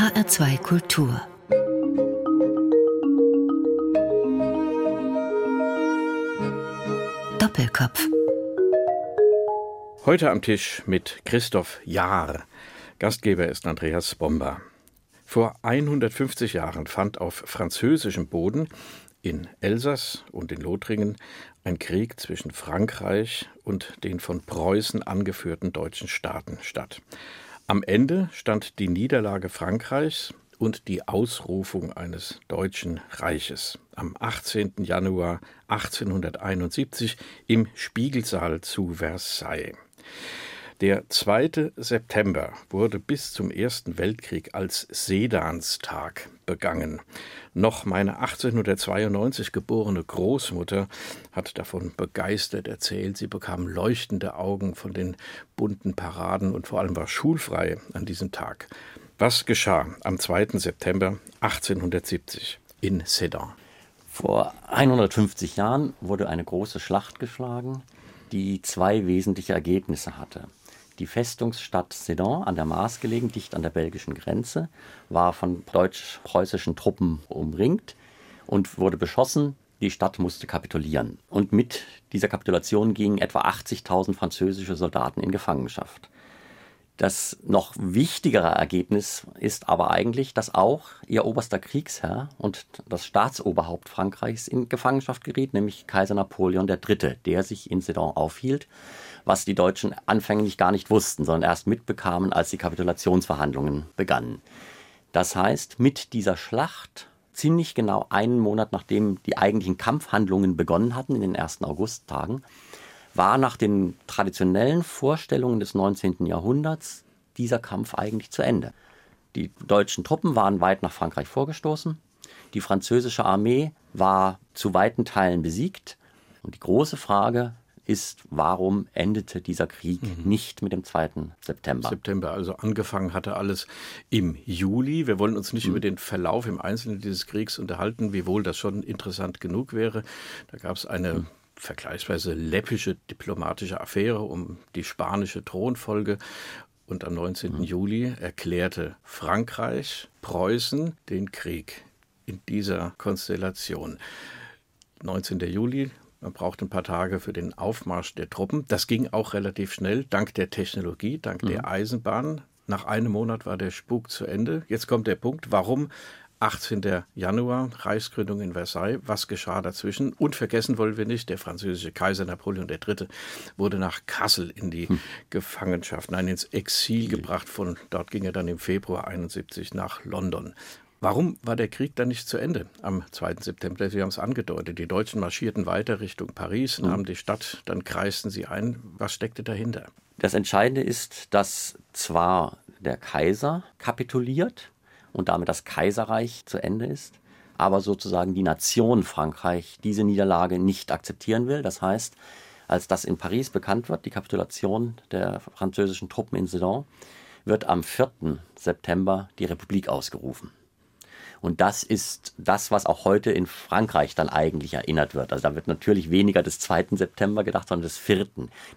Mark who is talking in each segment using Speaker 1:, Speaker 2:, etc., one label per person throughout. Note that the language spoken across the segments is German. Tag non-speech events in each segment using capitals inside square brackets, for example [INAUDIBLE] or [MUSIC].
Speaker 1: HR2 Kultur Doppelkopf
Speaker 2: Heute am Tisch mit Christoph Jahr. Gastgeber ist Andreas Bomber. Vor 150 Jahren fand auf französischem Boden in Elsass und in Lothringen ein Krieg zwischen Frankreich und den von Preußen angeführten deutschen Staaten statt. Am Ende stand die Niederlage Frankreichs und die Ausrufung eines deutschen Reiches am 18. Januar 1871 im Spiegelsaal zu Versailles. Der 2. September wurde bis zum Ersten Weltkrieg als Sedanstag begangen. Noch meine 1892 geborene Großmutter hat davon begeistert erzählt. Sie bekam leuchtende Augen von den bunten Paraden und vor allem war schulfrei an diesem Tag. Was geschah am 2. September 1870 in Sedan?
Speaker 3: Vor 150 Jahren wurde eine große Schlacht geschlagen, die zwei wesentliche Ergebnisse hatte. Die Festungsstadt Sedan, an der Maas gelegen, dicht an der belgischen Grenze, war von deutsch-preußischen Truppen umringt und wurde beschossen. Die Stadt musste kapitulieren. Und mit dieser Kapitulation gingen etwa 80.000 französische Soldaten in Gefangenschaft. Das noch wichtigere Ergebnis ist aber eigentlich, dass auch ihr oberster Kriegsherr und das Staatsoberhaupt Frankreichs in Gefangenschaft geriet, nämlich Kaiser Napoleon III., der sich in Sedan aufhielt was die Deutschen anfänglich gar nicht wussten, sondern erst mitbekamen, als die Kapitulationsverhandlungen begannen. Das heißt, mit dieser Schlacht, ziemlich genau einen Monat nachdem die eigentlichen Kampfhandlungen begonnen hatten, in den ersten Augusttagen, war nach den traditionellen Vorstellungen des 19. Jahrhunderts dieser Kampf eigentlich zu Ende. Die deutschen Truppen waren weit nach Frankreich vorgestoßen. Die französische Armee war zu weiten Teilen besiegt. Und die große Frage, ist, warum endete dieser Krieg mhm. nicht mit dem 2. September?
Speaker 2: September, also angefangen hatte alles im Juli. Wir wollen uns nicht mhm. über den Verlauf im Einzelnen dieses Kriegs unterhalten, wiewohl das schon interessant genug wäre. Da gab es eine mhm. vergleichsweise läppische diplomatische Affäre um die spanische Thronfolge. Und am 19. Mhm. Juli erklärte Frankreich Preußen den Krieg in dieser Konstellation. 19. Juli man braucht ein paar Tage für den Aufmarsch der Truppen. Das ging auch relativ schnell, dank der Technologie, dank mhm. der Eisenbahn. Nach einem Monat war der Spuk zu Ende. Jetzt kommt der Punkt, warum 18. Januar, Reichsgründung in Versailles. Was geschah dazwischen? Und vergessen wollen wir nicht, der französische Kaiser Napoleon III. wurde nach Kassel in die hm. Gefangenschaft, nein, ins Exil gebracht. Von dort ging er dann im Februar 71 nach London. Warum war der Krieg dann nicht zu Ende am 2. September? Sie haben es angedeutet. Die Deutschen marschierten weiter Richtung Paris, nahmen die Stadt, dann kreisten sie ein. Was steckte dahinter?
Speaker 3: Das Entscheidende ist, dass zwar der Kaiser kapituliert und damit das Kaiserreich zu Ende ist, aber sozusagen die Nation Frankreich diese Niederlage nicht akzeptieren will. Das heißt, als das in Paris bekannt wird, die Kapitulation der französischen Truppen in Sedan, wird am 4. September die Republik ausgerufen. Und das ist das, was auch heute in Frankreich dann eigentlich erinnert wird. Also da wird natürlich weniger des 2. September gedacht, sondern des 4.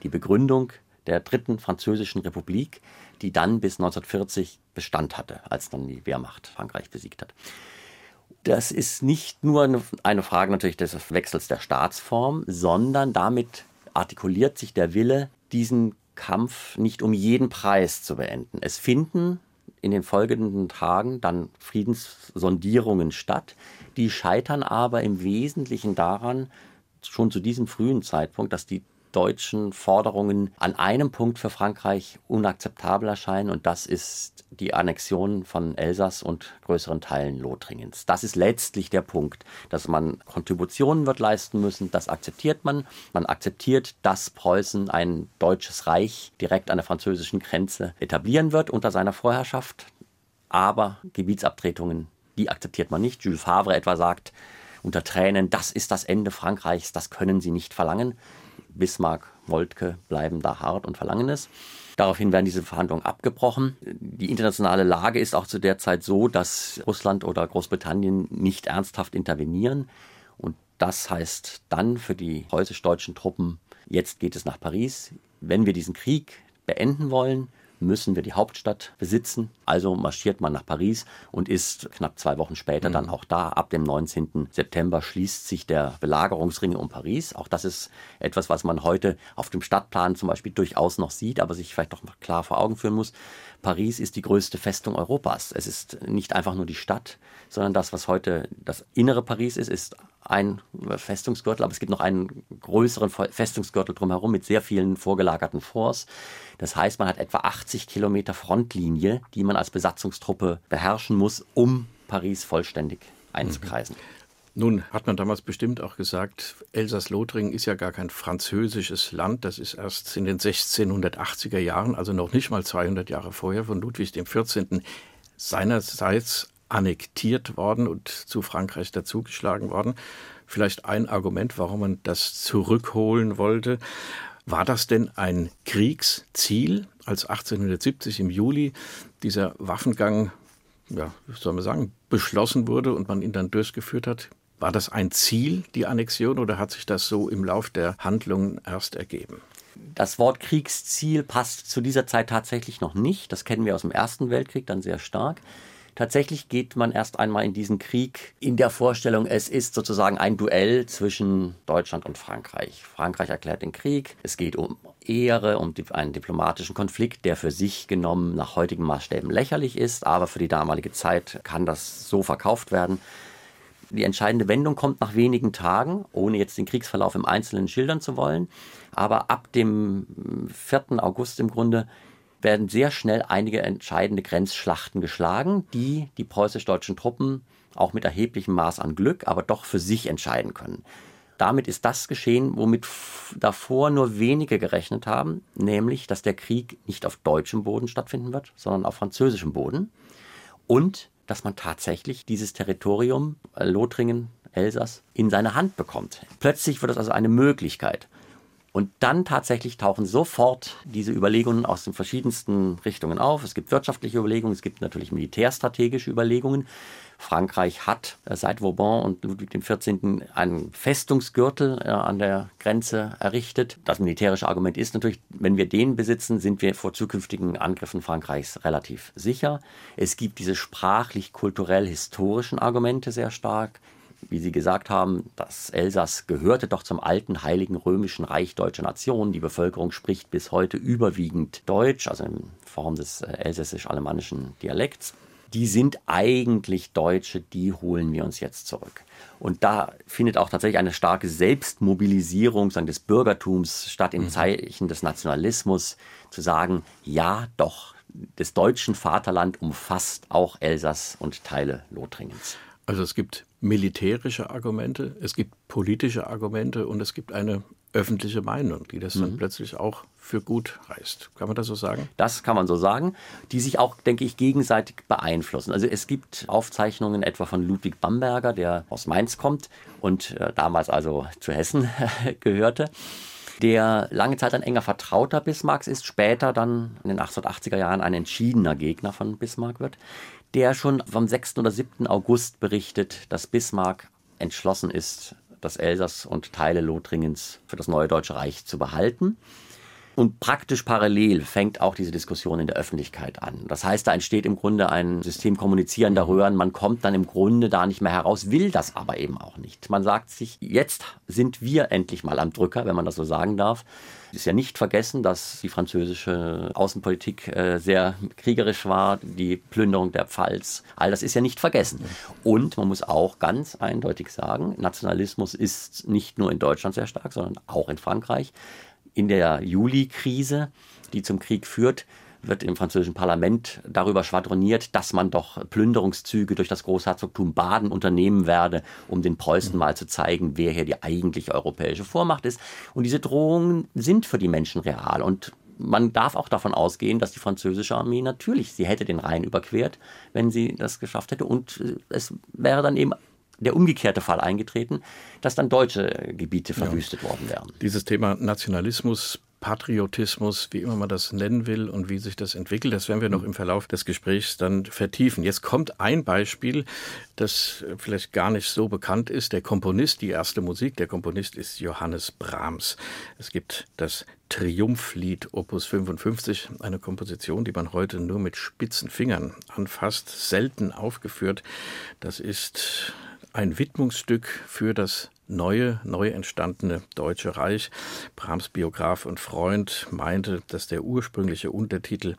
Speaker 3: Die Begründung der dritten französischen Republik, die dann bis 1940 Bestand hatte, als dann die Wehrmacht Frankreich besiegt hat. Das ist nicht nur eine Frage natürlich des Wechsels der Staatsform, sondern damit artikuliert sich der Wille, diesen Kampf nicht um jeden Preis zu beenden. Es finden in den folgenden Tagen dann Friedenssondierungen statt. Die scheitern aber im Wesentlichen daran, schon zu diesem frühen Zeitpunkt, dass die deutschen Forderungen an einem Punkt für Frankreich unakzeptabel erscheinen und das ist die Annexion von Elsass und größeren Teilen Lothringens. Das ist letztlich der Punkt, dass man Kontributionen wird leisten müssen, das akzeptiert man. Man akzeptiert, dass Preußen ein deutsches Reich direkt an der französischen Grenze etablieren wird unter seiner Vorherrschaft, aber Gebietsabtretungen, die akzeptiert man nicht. Jules Favre etwa sagt, unter Tränen, das ist das Ende Frankreichs, das können Sie nicht verlangen. Bismarck, Moltke bleiben da hart und verlangen es. Daraufhin werden diese Verhandlungen abgebrochen. Die internationale Lage ist auch zu der Zeit so, dass Russland oder Großbritannien nicht ernsthaft intervenieren. Und das heißt dann für die preußisch-deutschen Truppen, jetzt geht es nach Paris. Wenn wir diesen Krieg beenden wollen, müssen wir die Hauptstadt besitzen. Also marschiert man nach Paris und ist knapp zwei Wochen später mhm. dann auch da. Ab dem 19. September schließt sich der Belagerungsring um Paris. Auch das ist etwas, was man heute auf dem Stadtplan zum Beispiel durchaus noch sieht, aber sich vielleicht doch noch klar vor Augen führen muss. Paris ist die größte Festung Europas. Es ist nicht einfach nur die Stadt, sondern das, was heute das innere Paris ist, ist ein Festungsgürtel, aber es gibt noch einen größeren Festungsgürtel drumherum mit sehr vielen vorgelagerten Forts. Das heißt, man hat etwa 80 Kilometer Frontlinie, die man als Besatzungstruppe beherrschen muss, um Paris vollständig einzukreisen. Mhm.
Speaker 2: Nun hat man damals bestimmt auch gesagt, Elsass-Lothringen ist ja gar kein französisches Land. Das ist erst in den 1680er Jahren, also noch nicht mal 200 Jahre vorher, von Ludwig XIV. seinerseits annektiert worden und zu Frankreich dazugeschlagen worden. Vielleicht ein Argument, warum man das zurückholen wollte. War das denn ein Kriegsziel, als 1870 im Juli dieser Waffengang, ja, soll man sagen, beschlossen wurde und man ihn dann durchgeführt hat? War das ein Ziel, die Annexion, oder hat sich das so im Lauf der Handlungen erst ergeben?
Speaker 3: Das Wort Kriegsziel passt zu dieser Zeit tatsächlich noch nicht. Das kennen wir aus dem Ersten Weltkrieg dann sehr stark. Tatsächlich geht man erst einmal in diesen Krieg in der Vorstellung, es ist sozusagen ein Duell zwischen Deutschland und Frankreich. Frankreich erklärt den Krieg. Es geht um Ehre, um einen diplomatischen Konflikt, der für sich genommen nach heutigen Maßstäben lächerlich ist, aber für die damalige Zeit kann das so verkauft werden. Die entscheidende Wendung kommt nach wenigen Tagen, ohne jetzt den Kriegsverlauf im Einzelnen schildern zu wollen. Aber ab dem 4. August im Grunde werden sehr schnell einige entscheidende Grenzschlachten geschlagen, die die preußisch-deutschen Truppen auch mit erheblichem Maß an Glück, aber doch für sich entscheiden können. Damit ist das geschehen, womit davor nur wenige gerechnet haben, nämlich, dass der Krieg nicht auf deutschem Boden stattfinden wird, sondern auf französischem Boden und dass man tatsächlich dieses Territorium, äh, Lothringen, Elsass, in seine Hand bekommt. Plötzlich wird es also eine Möglichkeit. Und dann tatsächlich tauchen sofort diese Überlegungen aus den verschiedensten Richtungen auf. Es gibt wirtschaftliche Überlegungen, es gibt natürlich militärstrategische Überlegungen. Frankreich hat äh, seit Vauban und Ludwig XIV. einen Festungsgürtel äh, an der Grenze errichtet. Das militärische Argument ist natürlich, wenn wir den besitzen, sind wir vor zukünftigen Angriffen Frankreichs relativ sicher. Es gibt diese sprachlich-kulturell-historischen Argumente sehr stark wie Sie gesagt haben, das Elsass gehörte doch zum alten Heiligen Römischen Reich deutscher Nation. Die Bevölkerung spricht bis heute überwiegend Deutsch, also in Form des äh, elsässisch-alemannischen Dialekts. Die sind eigentlich Deutsche, die holen wir uns jetzt zurück. Und da findet auch tatsächlich eine starke Selbstmobilisierung sagen, des Bürgertums statt im mhm. Zeichen des Nationalismus, zu sagen, ja doch, des deutschen Vaterland umfasst auch Elsass und Teile Lothringens.
Speaker 2: Also es gibt militärische Argumente, es gibt politische Argumente und es gibt eine öffentliche Meinung, die das dann mhm. plötzlich auch für gut heißt. Kann man das so sagen?
Speaker 3: Das kann man so sagen, die sich auch, denke ich, gegenseitig beeinflussen. Also es gibt Aufzeichnungen etwa von Ludwig Bamberger, der aus Mainz kommt und äh, damals also zu Hessen [LAUGHS] gehörte der lange Zeit ein enger Vertrauter Bismarcks ist, später dann in den 1880er Jahren ein entschiedener Gegner von Bismarck wird, der schon vom 6. oder 7. August berichtet, dass Bismarck entschlossen ist, das Elsass und Teile Lothringens für das neue Deutsche Reich zu behalten. Und praktisch parallel fängt auch diese Diskussion in der Öffentlichkeit an. Das heißt, da entsteht im Grunde ein System kommunizierender Röhren. Man kommt dann im Grunde da nicht mehr heraus, will das aber eben auch nicht. Man sagt sich, jetzt sind wir endlich mal am Drücker, wenn man das so sagen darf. Es ist ja nicht vergessen, dass die französische Außenpolitik äh, sehr kriegerisch war, die Plünderung der Pfalz. All das ist ja nicht vergessen. Und man muss auch ganz eindeutig sagen, Nationalismus ist nicht nur in Deutschland sehr stark, sondern auch in Frankreich in der Juli-Krise, die zum Krieg führt, wird im französischen Parlament darüber schwadroniert, dass man doch Plünderungszüge durch das Großherzogtum Baden unternehmen werde, um den Preußen mal zu zeigen, wer hier die eigentliche europäische Vormacht ist. Und diese Drohungen sind für die Menschen real. Und man darf auch davon ausgehen, dass die französische Armee natürlich, sie hätte den Rhein überquert, wenn sie das geschafft hätte. Und es wäre dann eben der umgekehrte Fall eingetreten, dass dann deutsche Gebiete verwüstet ja. worden wären.
Speaker 2: Dieses Thema Nationalismus Patriotismus, wie immer man das nennen will und wie sich das entwickelt. Das werden wir noch im Verlauf des Gesprächs dann vertiefen. Jetzt kommt ein Beispiel, das vielleicht gar nicht so bekannt ist. Der Komponist, die erste Musik, der Komponist ist Johannes Brahms. Es gibt das Triumphlied Opus 55, eine Komposition, die man heute nur mit spitzen Fingern anfasst, selten aufgeführt. Das ist ein Widmungsstück für das neue, neu entstandene Deutsche Reich. Brahms Biograf und Freund meinte, dass der ursprüngliche Untertitel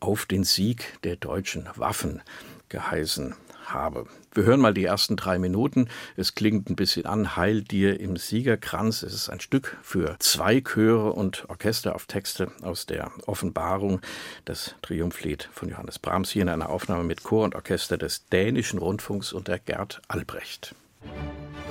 Speaker 2: auf den Sieg der deutschen Waffen geheißen habe. Wir hören mal die ersten drei Minuten. Es klingt ein bisschen an, Heil dir im Siegerkranz. Es ist ein Stück für zwei Chöre und Orchester auf Texte aus der Offenbarung, das Triumphlied von Johannes Brahms, hier in einer Aufnahme mit Chor und Orchester des Dänischen Rundfunks unter Gerd Albrecht. So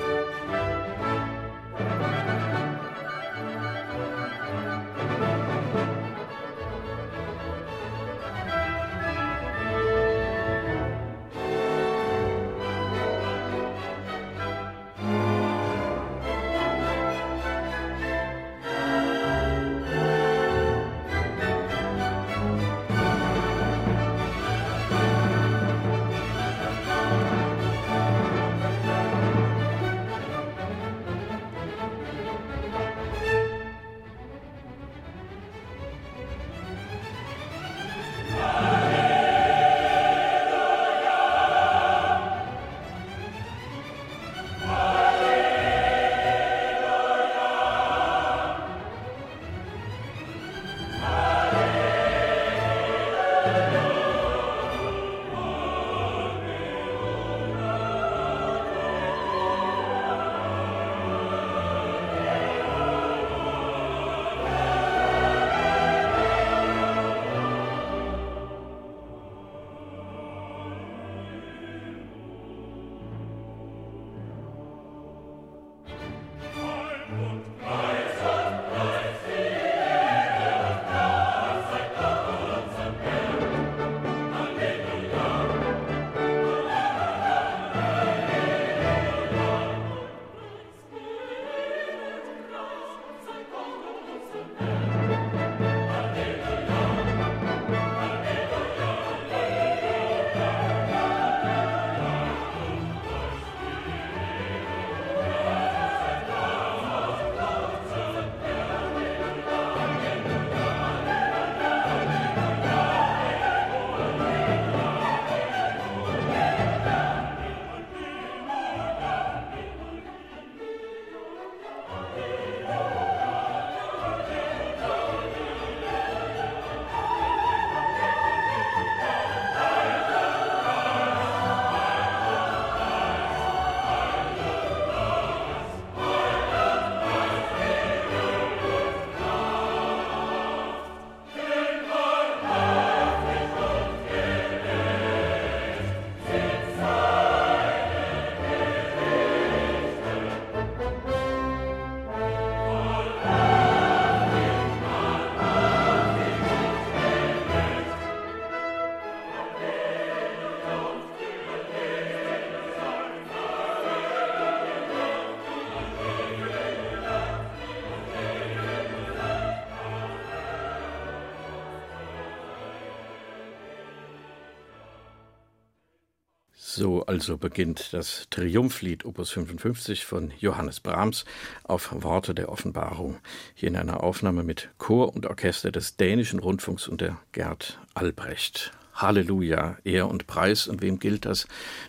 Speaker 2: also beginnt das Triumphlied Opus 55 von Johannes Brahms auf Worte der Offenbarung. Hier in einer Aufnahme mit Chor und Orchester des Dänischen Rundfunks unter Gerd Albrecht. Halleluja, Ehr und Preis. Und wem gilt das?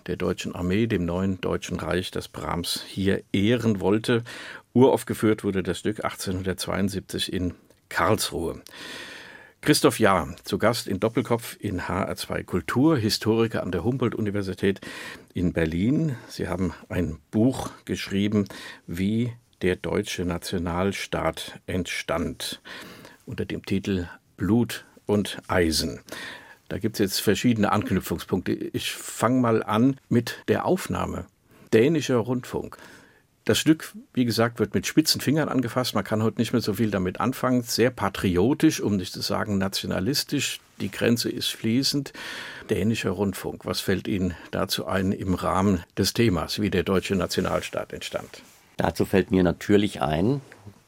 Speaker 2: Der deutschen Armee, dem neuen Deutschen Reich, das Brahms hier ehren wollte. Uraufgeführt wurde das Stück 1872 in Karlsruhe. Christoph Jahr, zu Gast in Doppelkopf in HR2 Kultur, Historiker an der Humboldt-Universität in Berlin. Sie haben ein Buch geschrieben, wie der deutsche Nationalstaat entstand, unter dem Titel Blut und Eisen. Da gibt es jetzt verschiedene Anknüpfungspunkte. Ich fange mal an mit der Aufnahme. Dänischer Rundfunk. Das Stück, wie gesagt, wird mit spitzen Fingern angefasst. Man kann heute nicht mehr so viel damit anfangen. Sehr patriotisch, um nicht zu sagen nationalistisch. Die Grenze ist fließend. Dänischer Rundfunk. Was fällt Ihnen dazu ein im Rahmen des Themas, wie der deutsche Nationalstaat entstand?
Speaker 3: Dazu fällt mir natürlich ein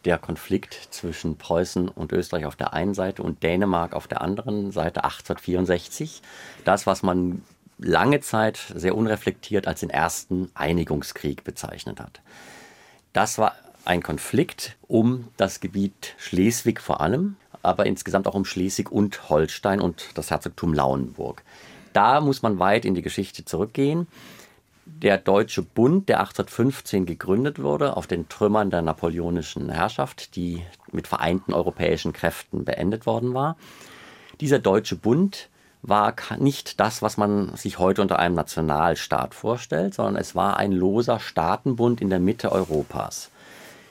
Speaker 3: der Konflikt zwischen Preußen und Österreich auf der einen Seite und Dänemark auf der anderen Seite 1864. Das, was man lange Zeit sehr unreflektiert als den ersten Einigungskrieg bezeichnet hat. Das war ein Konflikt um das Gebiet Schleswig vor allem, aber insgesamt auch um Schleswig und Holstein und das Herzogtum Lauenburg. Da muss man weit in die Geschichte zurückgehen. Der Deutsche Bund, der 1815 gegründet wurde, auf den Trümmern der napoleonischen Herrschaft, die mit vereinten europäischen Kräften beendet worden war. Dieser Deutsche Bund war nicht das, was man sich heute unter einem Nationalstaat vorstellt, sondern es war ein loser Staatenbund in der Mitte Europas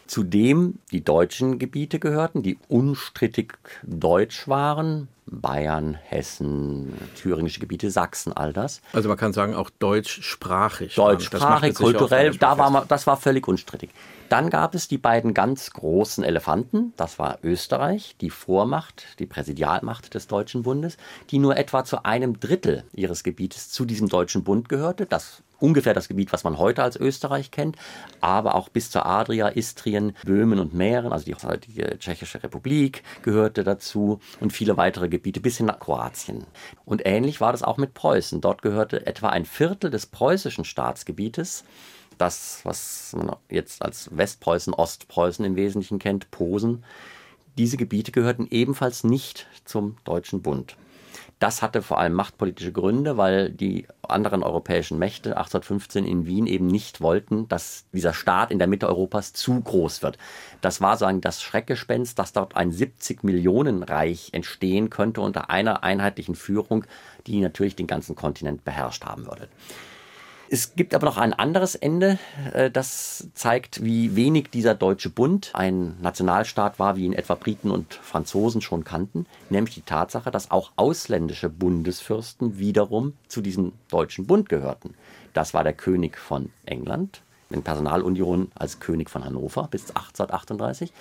Speaker 3: zu dem die deutschen Gebiete gehörten, die unstrittig deutsch waren. Bayern, Hessen, thüringische Gebiete, Sachsen, all das.
Speaker 2: Also man kann sagen auch deutschsprachig.
Speaker 3: Deutschsprachig, kulturell, da war man, das war völlig unstrittig. Dann gab es die beiden ganz großen Elefanten, das war Österreich, die Vormacht, die Präsidialmacht des Deutschen Bundes, die nur etwa zu einem Drittel ihres Gebietes zu diesem Deutschen Bund gehörte. Das ungefähr das Gebiet, was man heute als Österreich kennt, aber auch bis zur Adria, Istrien, Böhmen und Mähren, also die heutige Tschechische Republik gehörte dazu und viele weitere Gebiete bis hin nach Kroatien. Und ähnlich war das auch mit Preußen. Dort gehörte etwa ein Viertel des preußischen Staatsgebietes das, was man jetzt als Westpreußen, Ostpreußen im Wesentlichen kennt, Posen, diese Gebiete gehörten ebenfalls nicht zum Deutschen Bund. Das hatte vor allem machtpolitische Gründe, weil die anderen europäischen Mächte 1815 in Wien eben nicht wollten, dass dieser Staat in der Mitte Europas zu groß wird. Das war sagen das Schreckgespenst, dass dort ein 70 Millionen Reich entstehen könnte unter einer einheitlichen Führung, die natürlich den ganzen Kontinent beherrscht haben würde. Es gibt aber noch ein anderes Ende, äh, das zeigt, wie wenig dieser Deutsche Bund ein Nationalstaat war, wie ihn etwa Briten und Franzosen schon kannten, nämlich die Tatsache, dass auch ausländische Bundesfürsten wiederum zu diesem Deutschen Bund gehörten. Das war der König von England, in Personalunion als König von Hannover bis 1838.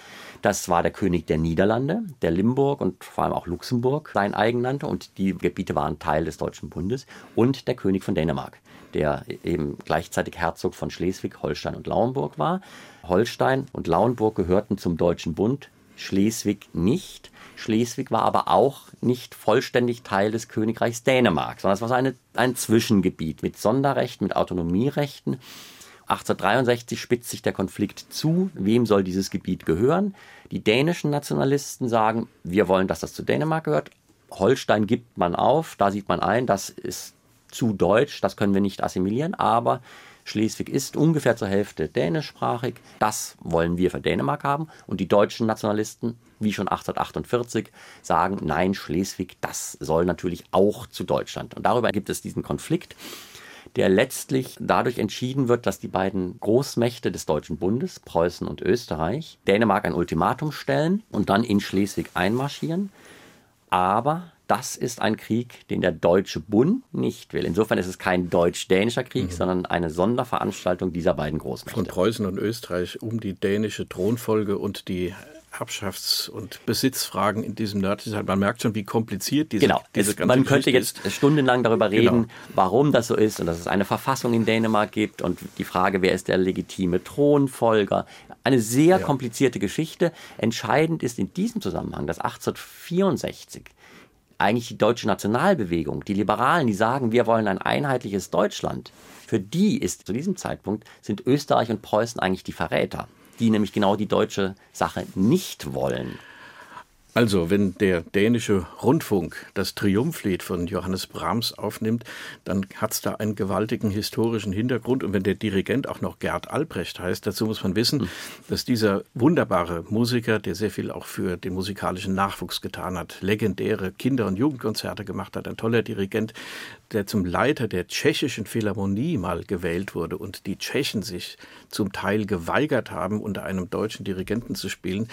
Speaker 3: Das war der König der Niederlande, der Limburg und vor allem auch Luxemburg sein eigen nannte und die Gebiete waren Teil des Deutschen Bundes und der König von Dänemark der eben gleichzeitig Herzog von Schleswig, Holstein und Lauenburg war. Holstein und Lauenburg gehörten zum Deutschen Bund, Schleswig nicht. Schleswig war aber auch nicht vollständig Teil des Königreichs Dänemark, sondern es war eine, ein Zwischengebiet mit Sonderrechten, mit Autonomierechten. 1863 spitzt sich der Konflikt zu. Wem soll dieses Gebiet gehören? Die dänischen Nationalisten sagen, wir wollen, dass das zu Dänemark gehört. Holstein gibt man auf. Da sieht man ein, das ist zu deutsch, das können wir nicht assimilieren, aber Schleswig ist ungefähr zur Hälfte dänischsprachig. Das wollen wir für Dänemark haben. Und die deutschen Nationalisten, wie schon 1848, sagen, nein, Schleswig, das soll natürlich auch zu Deutschland. Und darüber gibt es diesen Konflikt, der letztlich dadurch entschieden wird, dass die beiden Großmächte des Deutschen Bundes, Preußen und Österreich, Dänemark ein Ultimatum stellen und dann in Schleswig einmarschieren. Aber das ist ein Krieg, den der Deutsche Bund nicht will. Insofern ist es kein deutsch-dänischer Krieg, mhm. sondern eine Sonderveranstaltung dieser beiden Großmächte.
Speaker 2: Von Preußen und Österreich um die dänische Thronfolge und die Erbschafts- und Besitzfragen in diesem nördlichen Teil. Man merkt schon, wie kompliziert diese,
Speaker 3: genau.
Speaker 2: diese
Speaker 3: ganze Man könnte jetzt ist. stundenlang darüber reden, genau. warum das so ist und dass es eine Verfassung in Dänemark gibt und die Frage, wer ist der legitime Thronfolger. Eine sehr ja. komplizierte Geschichte. Entscheidend ist in diesem Zusammenhang, dass 1864 eigentlich die deutsche Nationalbewegung, die Liberalen, die sagen, wir wollen ein einheitliches Deutschland, für die ist zu diesem Zeitpunkt sind Österreich und Preußen eigentlich die Verräter, die nämlich genau die deutsche Sache nicht wollen.
Speaker 2: Also, wenn der dänische Rundfunk das Triumphlied von Johannes Brahms aufnimmt, dann hat es da einen gewaltigen historischen Hintergrund. Und wenn der Dirigent auch noch Gerd Albrecht heißt, dazu muss man wissen, hm. dass dieser wunderbare Musiker, der sehr viel auch für den musikalischen Nachwuchs getan hat, legendäre Kinder- und Jugendkonzerte gemacht hat, ein toller Dirigent, der zum Leiter der tschechischen Philharmonie mal gewählt wurde und die Tschechen sich zum Teil geweigert haben, unter einem deutschen Dirigenten zu spielen,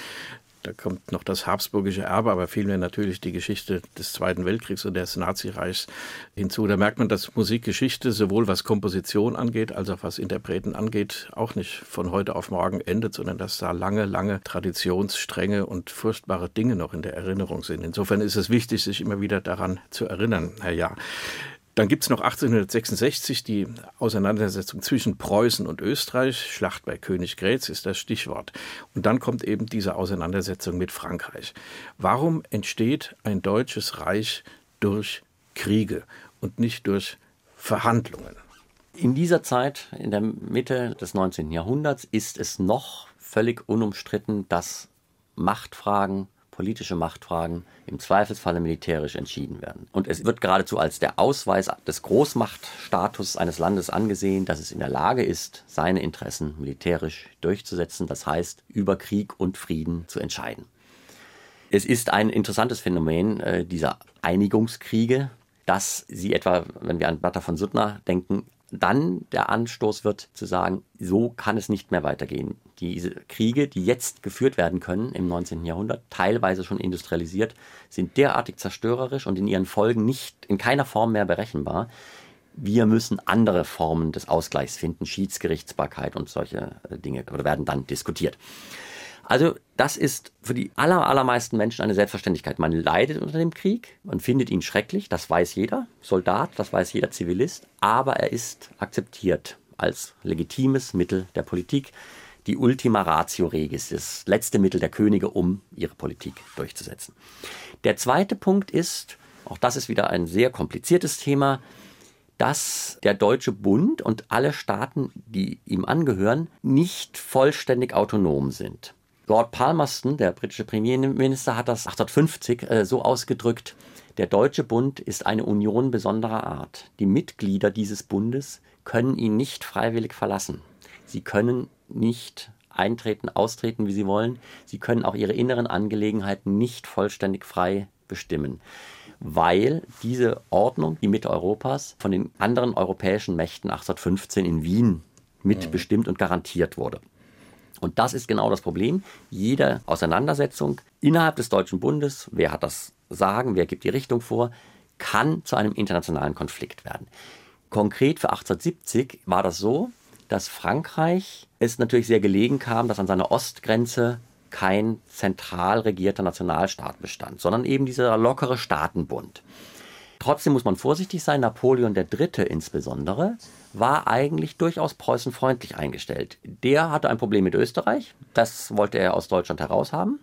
Speaker 2: da kommt noch das habsburgische Erbe, aber vielmehr natürlich die Geschichte des Zweiten Weltkriegs und des Nazireichs hinzu. Da merkt man, dass Musikgeschichte sowohl was Komposition angeht, als auch was Interpreten angeht, auch nicht von heute auf morgen endet, sondern dass da lange, lange Traditionsstränge und furchtbare Dinge noch in der Erinnerung sind. Insofern ist es wichtig, sich immer wieder daran zu erinnern. Herr Ja, Dann gibt es noch 1866 die Auseinandersetzung zwischen Preußen und Österreich. Schlacht bei Königgrätz ist das Stichwort. Und dann kommt eben diese Auseinandersetzung mit Frankreich. Warum entsteht ein deutsches Reich durch Kriege und nicht durch Verhandlungen?
Speaker 3: In dieser Zeit, in der Mitte des 19. Jahrhunderts, ist es noch völlig unumstritten, dass Machtfragen politische Machtfragen im Zweifelsfalle militärisch entschieden werden. Und es wird geradezu als der Ausweis des Großmachtstatus eines Landes angesehen, dass es in der Lage ist, seine Interessen militärisch durchzusetzen, das heißt über Krieg und Frieden zu entscheiden. Es ist ein interessantes Phänomen äh, dieser Einigungskriege, dass sie etwa, wenn wir an Blatter von Suttner denken, dann der Anstoß wird zu sagen, so kann es nicht mehr weitergehen. Diese Kriege, die jetzt geführt werden können im 19. Jahrhundert, teilweise schon industrialisiert, sind derartig zerstörerisch und in ihren Folgen nicht in keiner Form mehr berechenbar. Wir müssen andere Formen des Ausgleichs finden, Schiedsgerichtsbarkeit und solche äh, Dinge werden dann diskutiert. Also das ist für die aller, allermeisten Menschen eine Selbstverständlichkeit. Man leidet unter dem Krieg, man findet ihn schrecklich, das weiß jeder Soldat, das weiß jeder Zivilist, aber er ist akzeptiert als legitimes Mittel der Politik, die Ultima Ratio Regis, das letzte Mittel der Könige, um ihre Politik durchzusetzen. Der zweite Punkt ist, auch das ist wieder ein sehr kompliziertes Thema, dass der Deutsche Bund und alle Staaten, die ihm angehören, nicht vollständig autonom sind. Lord Palmerston, der britische Premierminister, hat das 1850 äh, so ausgedrückt, der Deutsche Bund ist eine Union besonderer Art. Die Mitglieder dieses Bundes können ihn nicht freiwillig verlassen. Sie können nicht eintreten, austreten, wie sie wollen. Sie können auch ihre inneren Angelegenheiten nicht vollständig frei bestimmen, weil diese Ordnung, die Mitte Europas, von den anderen europäischen Mächten 1815 in Wien mitbestimmt und garantiert wurde. Und das ist genau das Problem. Jede Auseinandersetzung innerhalb des Deutschen Bundes, wer hat das Sagen, wer gibt die Richtung vor, kann zu einem internationalen Konflikt werden. Konkret für 1870 war das so, dass Frankreich es natürlich sehr gelegen kam, dass an seiner Ostgrenze kein zentral regierter Nationalstaat bestand, sondern eben dieser lockere Staatenbund. Trotzdem muss man vorsichtig sein. Napoleon III. insbesondere war eigentlich durchaus preußenfreundlich eingestellt. Der hatte ein Problem mit Österreich. Das wollte er aus Deutschland heraushaben.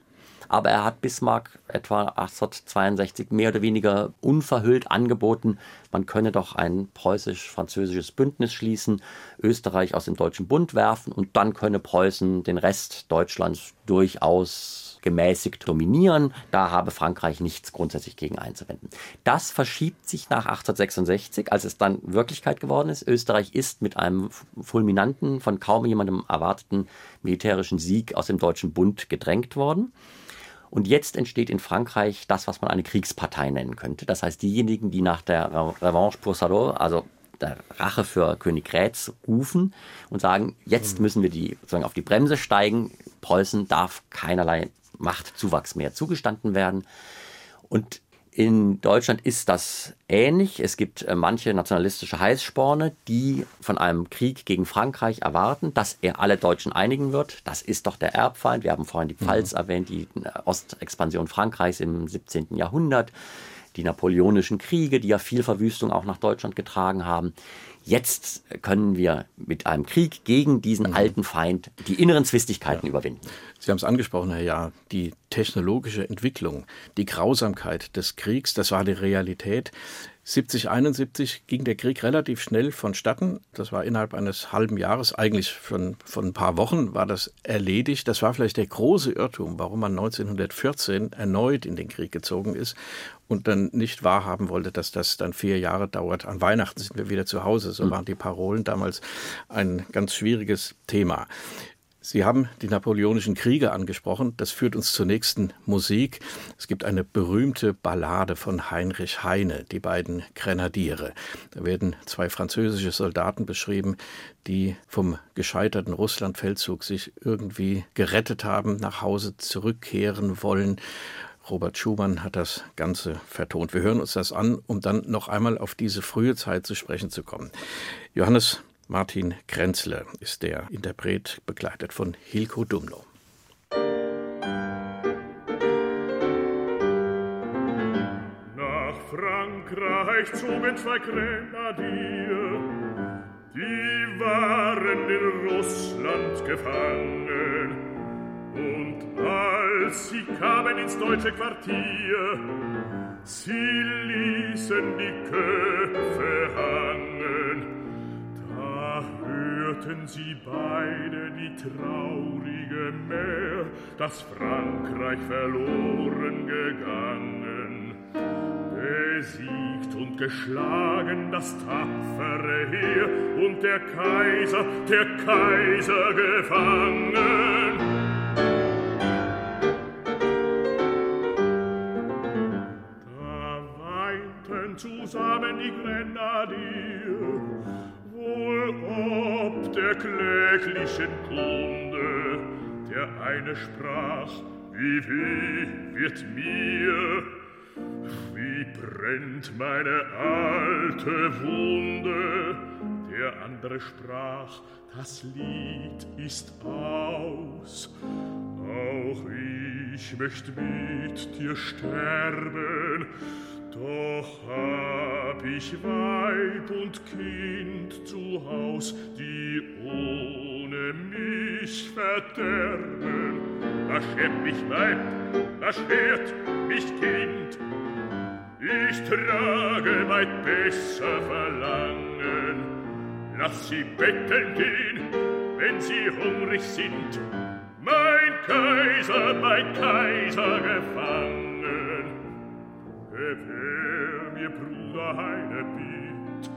Speaker 3: Aber er hat Bismarck etwa 1862 mehr oder weniger unverhüllt angeboten, man könne doch ein preußisch-französisches Bündnis schließen, Österreich aus dem Deutschen Bund werfen und dann könne Preußen den Rest Deutschlands durchaus gemäßigt dominieren. Da habe Frankreich nichts grundsätzlich gegen einzuwenden. Das verschiebt sich nach 1866, als es dann Wirklichkeit geworden ist. Österreich ist mit einem fulminanten, von kaum jemandem erwarteten militärischen Sieg aus dem Deutschen Bund gedrängt worden. Und jetzt entsteht in Frankreich das, was man eine Kriegspartei nennen könnte. Das heißt, diejenigen, die nach der Revanche pour Salot, also der Rache für König Grätz rufen und sagen, jetzt müssen wir die, sozusagen auf die Bremse steigen. Preußen darf keinerlei Machtzuwachs mehr zugestanden werden. Und in Deutschland ist das ähnlich. Es gibt äh, manche nationalistische Heißsporne, die von einem Krieg gegen Frankreich erwarten, dass er alle Deutschen einigen wird. Das ist doch der Erbfeind. Wir haben vorhin die Pfalz mhm. erwähnt, die äh, Ostexpansion Frankreichs im 17. Jahrhundert, die napoleonischen Kriege, die ja viel Verwüstung auch nach Deutschland getragen haben. Jetzt können wir mit einem Krieg gegen diesen mhm. alten Feind die inneren Zwistigkeiten ja. überwinden.
Speaker 2: Sie haben es angesprochen, Herr Jahr, die technologische Entwicklung, die Grausamkeit des Kriegs, das war die Realität. 70, 71 ging der Krieg relativ schnell vonstatten. Das war innerhalb eines halben Jahres, eigentlich von, von ein paar Wochen war das erledigt. Das war vielleicht der große Irrtum, warum man 1914 erneut in den Krieg gezogen ist und dann nicht wahrhaben wollte, dass das dann vier Jahre dauert. An Weihnachten sind wir wieder zu Hause. So hm. waren die Parolen damals ein ganz schwieriges Thema. Sie haben die napoleonischen Kriege angesprochen. Das führt uns zur nächsten Musik. Es gibt eine berühmte Ballade von Heinrich Heine, die beiden Grenadiere. Da werden zwei französische Soldaten beschrieben, die vom gescheiterten Russlandfeldzug sich irgendwie gerettet haben, nach Hause zurückkehren wollen. Robert Schumann hat das Ganze vertont. Wir hören uns das an, um dann noch einmal auf diese frühe Zeit zu sprechen zu kommen. Johannes, Martin Krenzle ist der Interpret, begleitet von Hilko Dumno.
Speaker 4: Nach Frankreich zogen zwei Grenadier, die waren in Russland gefangen. Und als sie kamen ins deutsche Quartier, sie ließen die Köpfe hangen. Hörten sie beide die traurige Mär, dass Frankreich verloren gegangen. Besiegt und geschlagen das tapfere Heer und der Kaiser, der Kaiser gefangen. Da weinten zusammen die Grenadier, wohl ob der kläglichen Kunde, der eine sprach, wie weh wird mir, wie brennt meine alte Wunde? Der andere sprach, das Lied ist aus. Auch ich möcht mit dir sterben, doch hab ich Weib und Kind zu Haus, die ohne mich verderben. Was schert mich Weib, was schert mich Kind? Ich trage weit besser Verlangen. Lass sie betteln gehen, wenn sie hungrig sind. Mein Kaiser, mein Kaiser gefangen. Gewähr mir, Bruder, eine Bitt,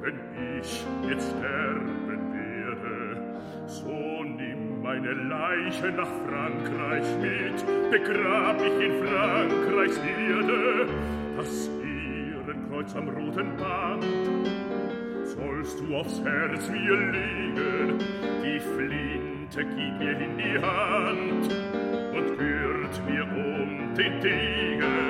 Speaker 4: wenn ich jetzt sterben werde, so nimm meine Leiche nach Frankreich mit, begrab ich in Frankreichs Erde, das Ehrenkreuz am roten Band. Sollst du aufs Herz mir legen, die Flinte gib mir in die Hand und gürt mir um den Degen,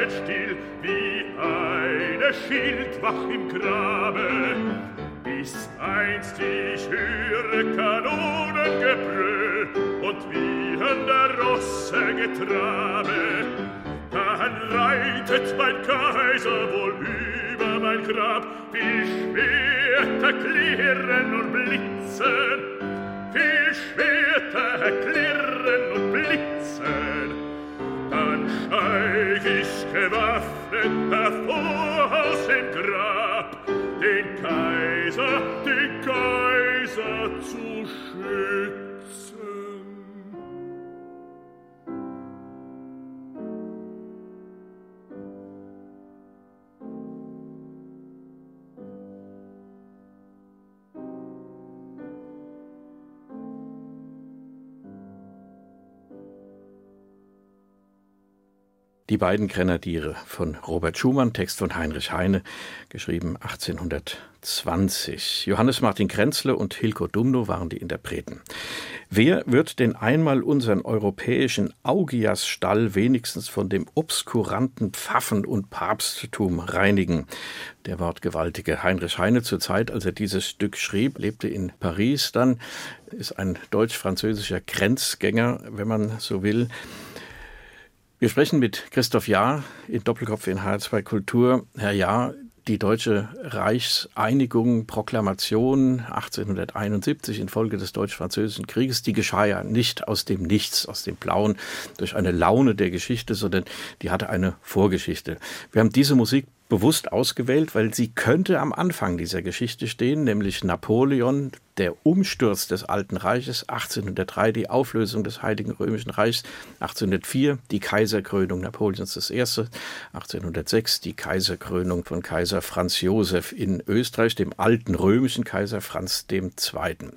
Speaker 4: horchen still, wie eine Schildwach im Grabe, bis einst ich höre Kanonengebrüll und wie an der Rosse getrabe. Dann reitet mein Kaiser wohl über mein Grab, wie Schwerter klirren und blitzen, wie Schwerter klirren steig ich gewaffnet hervor aus dem Grab, den Kaiser, den Kaiser zu schützen.
Speaker 2: Die beiden Grenadiere von Robert Schumann, Text von Heinrich Heine, geschrieben 1820. Johannes Martin Krenzle und Hilko Dumno waren die Interpreten. Wer wird denn einmal unseren europäischen Augiasstall wenigstens von dem obskuranten Pfaffen- und Papsttum reinigen? Der wortgewaltige Heinrich Heine zur Zeit, als er dieses Stück schrieb, lebte in Paris dann, ist ein deutsch-französischer Grenzgänger, wenn man so will. Wir sprechen mit Christoph Jahr in Doppelkopf in HR2 Kultur. Herr Jahr, die deutsche Reichseinigung, Proklamation 1871 infolge des Deutsch-Französischen Krieges, die geschah ja nicht aus dem Nichts, aus dem Blauen, durch eine Laune der Geschichte, sondern die hatte eine Vorgeschichte. Wir haben diese Musik bewusst ausgewählt, weil sie könnte am Anfang dieser Geschichte stehen, nämlich Napoleon, der Umsturz des Alten Reiches, 1803 die Auflösung des Heiligen Römischen Reichs, 1804 die Kaiserkrönung Napoleons I., 1806 die Kaiserkrönung von Kaiser Franz Josef in Österreich, dem alten römischen Kaiser Franz II.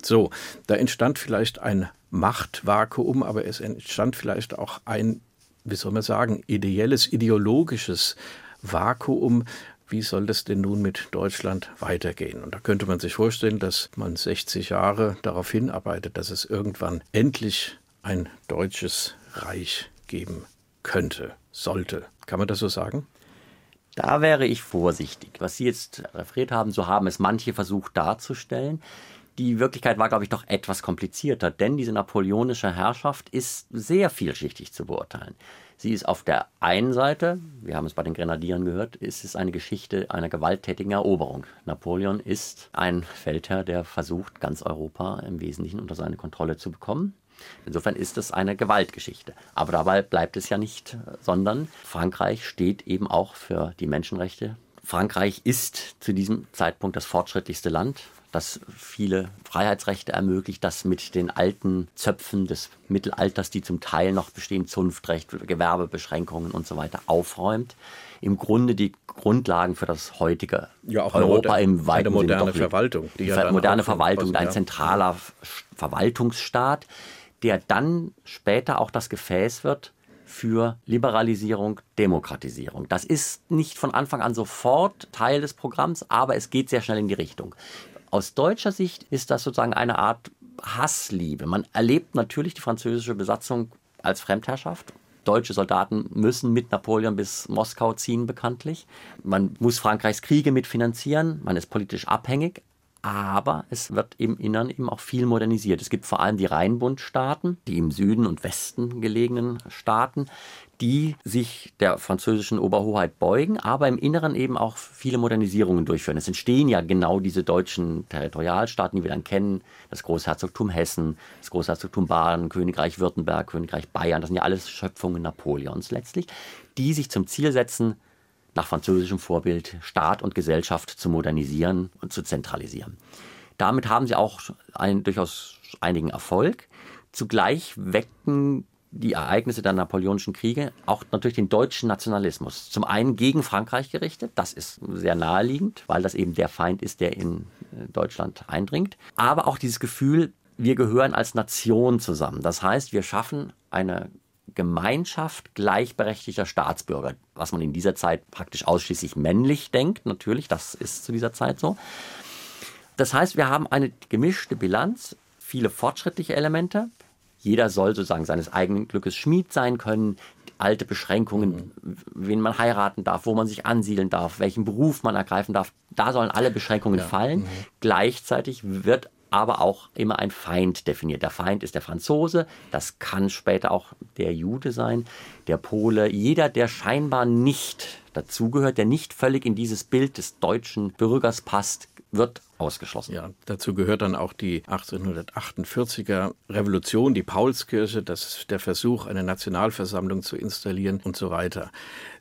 Speaker 2: So, da entstand vielleicht ein Machtvakuum, aber es entstand vielleicht auch ein wie soll man sagen, ideelles, ideologisches Vakuum. Wie soll das denn nun mit Deutschland weitergehen? Und da könnte man sich vorstellen, dass man 60 Jahre darauf hinarbeitet, dass es irgendwann endlich ein deutsches Reich geben könnte, sollte. Kann man das so sagen?
Speaker 3: Da wäre ich vorsichtig. Was Sie jetzt referiert haben, so haben es manche versucht darzustellen. Die Wirklichkeit war, glaube ich, doch etwas komplizierter, denn diese napoleonische Herrschaft ist sehr vielschichtig zu beurteilen. Sie ist auf der einen Seite, wir haben es bei den Grenadieren gehört, ist es eine Geschichte einer gewalttätigen Eroberung. Napoleon ist ein Feldherr, der versucht, ganz Europa im Wesentlichen unter seine Kontrolle zu bekommen. Insofern ist es eine Gewaltgeschichte. Aber dabei bleibt es ja nicht, sondern Frankreich steht eben auch für die Menschenrechte. Frankreich ist zu diesem Zeitpunkt das fortschrittlichste Land das viele Freiheitsrechte ermöglicht, das mit den alten Zöpfen des Mittelalters, die zum Teil noch bestehen, Zunftrecht, Gewerbebeschränkungen und so weiter, aufräumt. Im Grunde die Grundlagen für das heutige
Speaker 2: ja, auch
Speaker 3: Europa im weiten
Speaker 2: eine moderne
Speaker 3: Sinne
Speaker 2: Verwaltung.
Speaker 3: Die ja moderne Verwaltung, ein zentraler Verwaltungsstaat, der dann später auch das Gefäß wird für Liberalisierung, Demokratisierung. Das ist nicht von Anfang an sofort Teil des Programms, aber es geht sehr schnell in die Richtung. Aus deutscher Sicht ist das sozusagen eine Art Hassliebe. Man erlebt natürlich die französische Besatzung als Fremdherrschaft. Deutsche Soldaten müssen mit Napoleon bis Moskau ziehen, bekanntlich. Man muss Frankreichs Kriege mitfinanzieren. Man ist politisch abhängig aber es wird im Innern eben auch viel modernisiert. Es gibt vor allem die Rheinbundstaaten, die im Süden und Westen gelegenen Staaten, die sich der französischen Oberhoheit beugen, aber im Inneren eben auch viele Modernisierungen durchführen. Es entstehen ja genau diese deutschen Territorialstaaten, die wir dann kennen, das Großherzogtum Hessen, das Großherzogtum Baden, Königreich Württemberg, Königreich Bayern, das sind ja alles Schöpfungen Napoleons letztlich, die sich zum Ziel setzen, nach französischem Vorbild Staat und Gesellschaft zu modernisieren und zu zentralisieren. Damit haben sie auch einen durchaus einigen Erfolg. Zugleich wecken die Ereignisse der Napoleonischen Kriege auch natürlich den deutschen Nationalismus. Zum einen gegen Frankreich gerichtet, das ist sehr naheliegend, weil das eben der Feind ist, der in äh, Deutschland eindringt. Aber auch dieses Gefühl, wir gehören als Nation zusammen. Das heißt, wir schaffen eine Gemeinschaft gleichberechtigter Staatsbürger, was man in dieser Zeit praktisch ausschließlich männlich denkt, natürlich, das ist zu dieser Zeit so. Das heißt, wir haben eine gemischte Bilanz, viele fortschrittliche Elemente. Jeder soll sozusagen seines eigenen Glückes Schmied sein können. Alte Beschränkungen, mhm. wen man heiraten darf, wo man sich ansiedeln darf, welchen Beruf man ergreifen darf, da sollen alle Beschränkungen ja. fallen. Mhm. Gleichzeitig wird aber auch immer ein Feind definiert. Der Feind ist der Franzose, das kann später auch der Jude sein, der Pole, jeder, der scheinbar nicht dazugehört, der nicht völlig in dieses Bild des deutschen Bürgers passt, wird ausgeschlossen.
Speaker 2: Ja, dazu gehört dann auch die 1848er Revolution, die Paulskirche, das der Versuch, eine Nationalversammlung zu installieren und so weiter.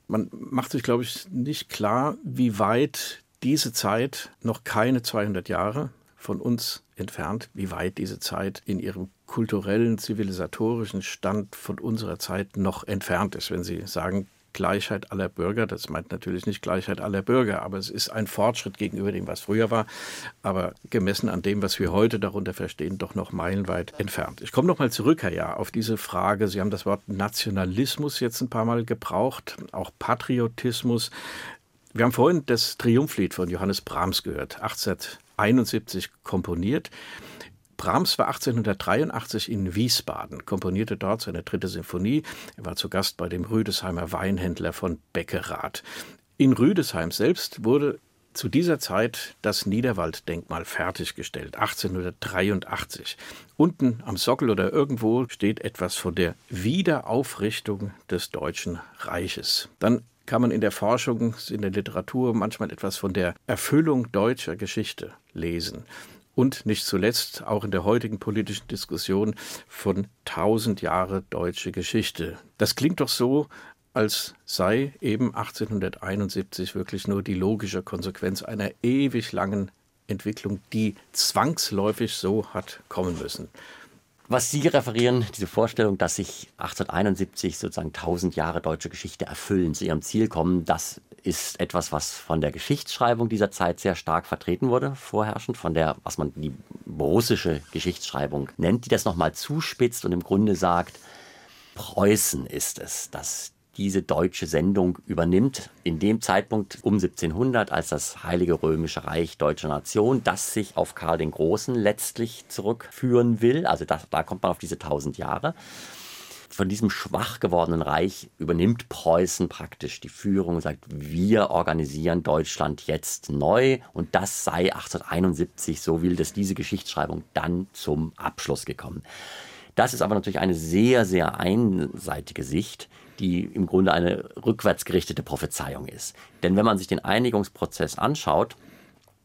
Speaker 2: Man macht sich, glaube ich, nicht klar, wie weit diese Zeit noch keine 200 Jahre von uns entfernt, wie weit diese Zeit in ihrem kulturellen, zivilisatorischen Stand von unserer Zeit noch entfernt ist. Wenn Sie sagen, Gleichheit aller Bürger. Das meint natürlich nicht Gleichheit aller Bürger, aber es ist ein Fortschritt gegenüber dem, was früher war, aber gemessen an dem, was wir heute darunter verstehen, doch noch meilenweit entfernt. Ich komme noch mal zurück, Herr Jahr, auf diese Frage. Sie haben das Wort Nationalismus jetzt ein paar Mal gebraucht, auch Patriotismus. Wir haben vorhin das Triumphlied von Johannes Brahms gehört, 18 1871 komponiert. Brahms war 1883 in Wiesbaden, komponierte dort seine dritte Sinfonie. Er war zu Gast bei dem Rüdesheimer Weinhändler von Beckerath. In Rüdesheim selbst wurde zu dieser Zeit das Niederwalddenkmal fertiggestellt, 1883. Unten am Sockel oder irgendwo steht etwas von der Wiederaufrichtung des Deutschen Reiches. Dann kann man in der Forschung, in der Literatur manchmal etwas von der Erfüllung deutscher Geschichte lesen. Und nicht zuletzt auch in der heutigen politischen Diskussion von tausend Jahre deutsche Geschichte. Das klingt doch so, als sei eben 1871 wirklich nur die logische Konsequenz einer ewig langen Entwicklung, die zwangsläufig so hat kommen müssen.
Speaker 3: Was Sie referieren, diese Vorstellung, dass sich 1871 sozusagen 1000 Jahre deutsche Geschichte erfüllen, zu ihrem Ziel kommen, das ist etwas, was von der Geschichtsschreibung dieser Zeit sehr stark vertreten wurde, vorherrschend, von der, was man die russische Geschichtsschreibung nennt, die das nochmal zuspitzt und im Grunde sagt, Preußen ist es, das diese deutsche Sendung übernimmt, in dem Zeitpunkt um 1700, als das Heilige Römische Reich deutscher Nation, das sich auf Karl den Großen letztlich zurückführen will. Also das, da kommt man auf diese tausend Jahre. von diesem schwach gewordenen Reich übernimmt Preußen praktisch die Führung und sagt, wir organisieren Deutschland jetzt neu und das sei 1871, so will das diese Geschichtsschreibung dann zum Abschluss gekommen. Das ist aber natürlich eine sehr, sehr einseitige Sicht, die im Grunde eine rückwärtsgerichtete Prophezeiung ist. Denn wenn man sich den Einigungsprozess anschaut,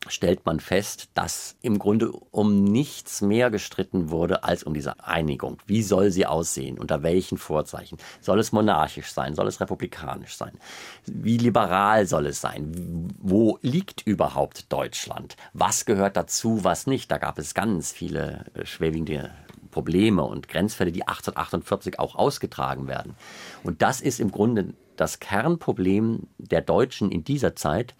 Speaker 3: stellt man fest, dass im Grunde um nichts mehr gestritten wurde als um diese Einigung. Wie soll sie aussehen? Unter welchen Vorzeichen? Soll es monarchisch sein? Soll es republikanisch sein? Wie liberal soll es sein? Wo liegt überhaupt Deutschland? Was gehört dazu, was nicht? Da gab es ganz viele äh, schwerwiegende Probleme und Grenzfälle, die 1848 auch ausgetragen werden. Und das ist im Grunde das Kernproblem der Deutschen in dieser Zeit,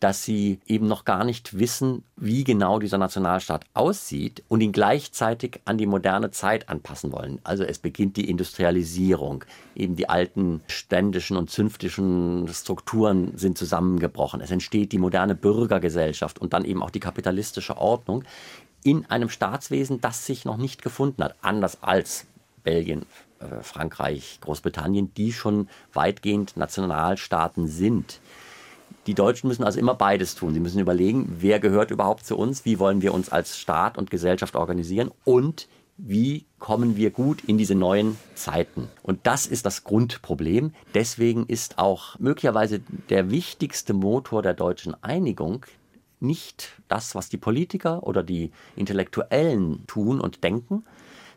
Speaker 3: dass sie eben noch gar nicht wissen, wie genau dieser Nationalstaat aussieht und ihn gleichzeitig an die moderne Zeit anpassen wollen. Also es beginnt die Industrialisierung. Eben die alten ständischen und zünftischen Strukturen sind zusammengebrochen. Es entsteht die moderne Bürgergesellschaft und dann eben auch die kapitalistische Ordnung in einem Staatswesen, das sich noch nicht gefunden hat. Anders als Belgien, äh, Frankreich, Großbritannien, die schon weitgehend Nationalstaaten sind. Die Deutschen müssen also immer beides tun. Sie müssen überlegen, wer gehört überhaupt zu uns, wie wollen wir uns als Staat und Gesellschaft organisieren und wie kommen wir gut in diese neuen Zeiten. Und das ist das Grundproblem. Deswegen ist auch möglicherweise der wichtigste Motor der deutschen Einigung nicht das, was die Politiker oder die Intellektuellen tun und denken,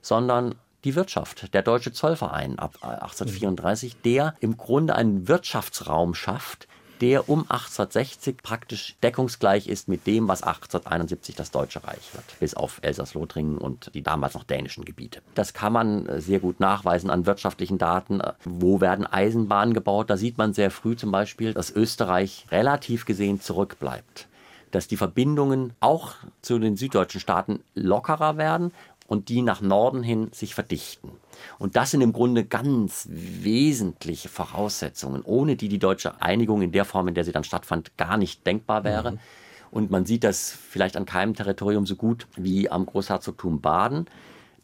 Speaker 3: sondern die Wirtschaft, der Deutsche Zollverein ab 1834, der im Grunde einen Wirtschaftsraum schafft, der um 1860 praktisch deckungsgleich ist mit dem, was 1871 das Deutsche Reich wird, bis auf Elsass-Lothringen und die damals noch dänischen Gebiete. Das kann man äh, sehr gut nachweisen an wirtschaftlichen Daten. Äh, wo werden Eisenbahnen gebaut? Da sieht man sehr früh zum Beispiel, dass Österreich relativ gesehen zurückbleibt dass die Verbindungen auch zu den süddeutschen Staaten lockerer werden und die nach Norden hin sich verdichten. Und das sind im Grunde ganz wesentliche Voraussetzungen, ohne die die deutsche Einigung in der Form, in der sie dann stattfand, gar nicht denkbar wäre. Mhm. Und man sieht das vielleicht an keinem Territorium so gut wie am Großherzogtum Baden,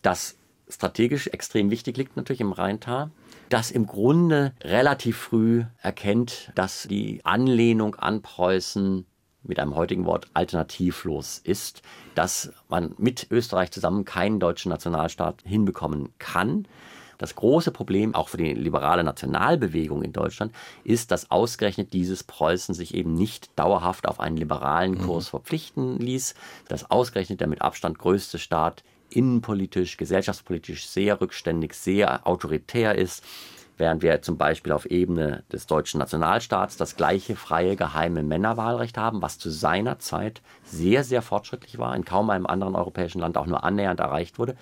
Speaker 3: das strategisch extrem wichtig liegt natürlich im Rheintal, das im Grunde relativ früh erkennt, dass die Anlehnung an Preußen mit einem heutigen Wort alternativlos ist, dass man mit Österreich zusammen keinen deutschen Nationalstaat hinbekommen kann. Das große Problem auch für die liberale Nationalbewegung in Deutschland ist, dass ausgerechnet dieses Preußen sich eben nicht dauerhaft auf einen liberalen mhm. Kurs mhm. verpflichten ließ, dass ausgerechnet der mit Abstand größte Staat innenpolitisch, gesellschaftspolitisch sehr rückständig, sehr autoritär ist während wir zum Beispiel auf Ebene des deutschen Nationalstaats das gleiche freie geheime Männerwahlrecht haben, was zu seiner Zeit sehr, sehr fortschrittlich war, in kaum einem anderen europäischen Land auch nur annähernd erreicht wurde,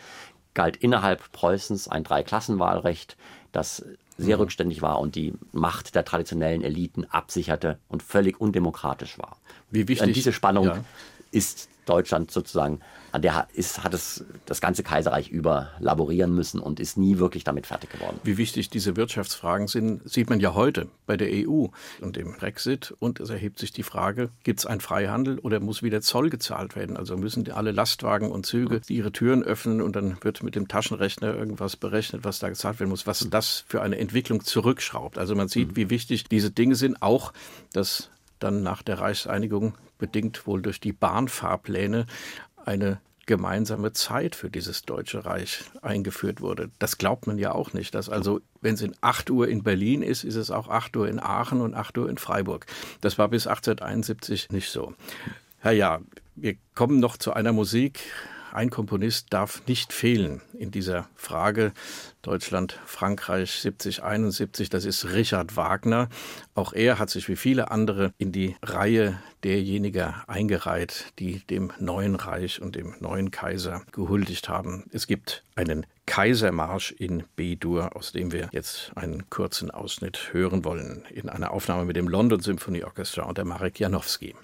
Speaker 3: galt innerhalb Preußens ein Dreiklassenwahlrecht, das sehr mhm. rückständig war und die Macht der traditionellen Eliten absicherte und völlig undemokratisch war. Wie wichtig, und diese Spannung ja. ist Deutschland sozusagen, an der ist, hat es das ganze Kaiserreich über laborieren müssen und ist nie wirklich damit fertig geworden.
Speaker 2: Wie wichtig diese Wirtschaftsfragen sind, sieht man ja heute bei der EU und dem Brexit. Und es erhebt sich die Frage, gibt es einen Freihandel oder muss wieder Zoll gezahlt werden? Also müssen alle Lastwagen und Züge ihre Türen öffnen und dann wird mit dem Taschenrechner irgendwas berechnet, was da gezahlt werden muss, was das für eine Entwicklung zurückschraubt. Also man sieht, mhm. wie wichtig diese Dinge sind, auch das dann nach der Reichseinigung bedingt wohl durch die Bahnfahrpläne eine gemeinsame Zeit für dieses Deutsche Reich eingeführt wurde. Das glaubt man ja auch nicht, dass also, wenn es in 8 Uhr in Berlin ist, ist es auch 8 Uhr in Aachen und 8 Uhr in Freiburg. Das war bis 1871 nicht so. Ja, ja, wir kommen noch zu einer Musik, ein Komponist darf nicht fehlen in dieser Frage Deutschland, Frankreich 70, 71. Das ist Richard Wagner. Auch er hat sich wie viele andere in die Reihe derjenigen eingereiht, die dem neuen Reich und dem neuen Kaiser gehuldigt haben. Es gibt einen Kaisermarsch in B-Dur, aus dem wir jetzt einen kurzen Ausschnitt hören wollen, in einer Aufnahme mit dem London Symphony Orchestra und der Marek Janowski.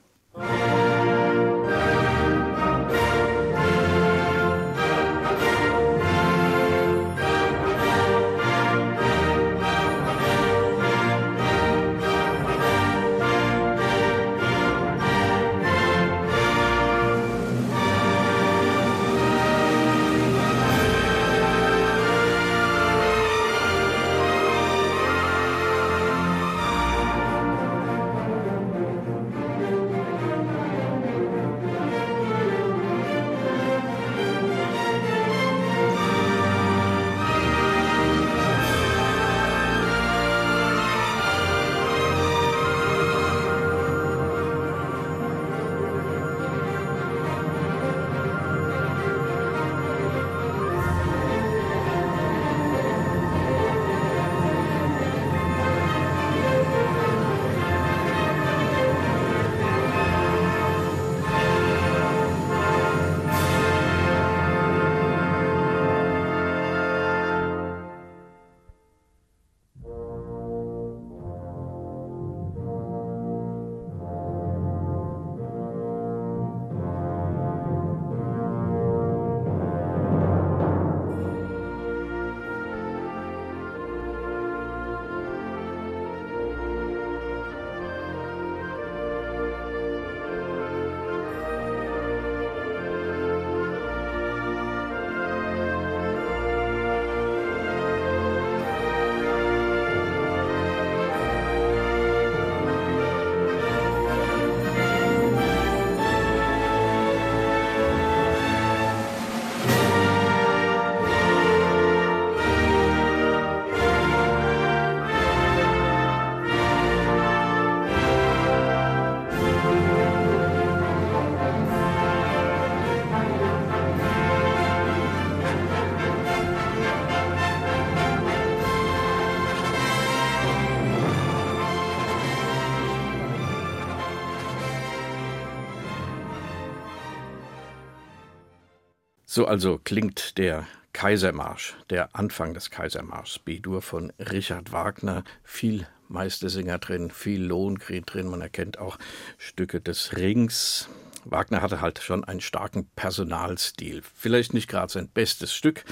Speaker 2: So also klingt der Kaisermarsch, der Anfang des Kaisermarschs, B-Dur von Richard Wagner, viel Meistersinger drin, viel Lohengrin drin, man erkennt auch Stücke des Rings. Wagner hatte halt schon einen starken Personalstil, vielleicht nicht gerade sein bestes Stück.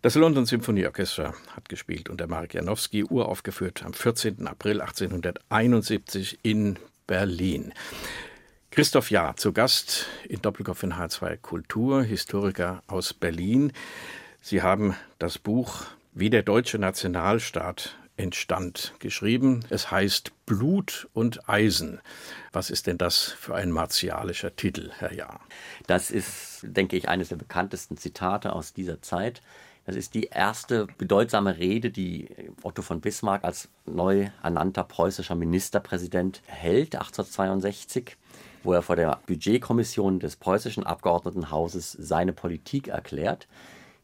Speaker 2: Das London Symphonieorchester hat gespielt und der Marek Janowski uraufgeführt am 14. April 1871 in Berlin. Christoph Jahr zu Gast in Doppelkopf in H2 Kultur, Historiker aus Berlin. Sie haben das Buch Wie der deutsche Nationalstaat entstand geschrieben. Es heißt Blut und Eisen. Was ist denn das für ein martialischer Titel, Herr Jahr?
Speaker 3: Das ist, denke ich, eines der bekanntesten Zitate aus dieser Zeit. Das ist die erste bedeutsame Rede, die Otto von Bismarck als neu ernannter preußischer Ministerpräsident hält, 1862 wo er vor der Budgetkommission des preußischen Abgeordnetenhauses seine Politik erklärt.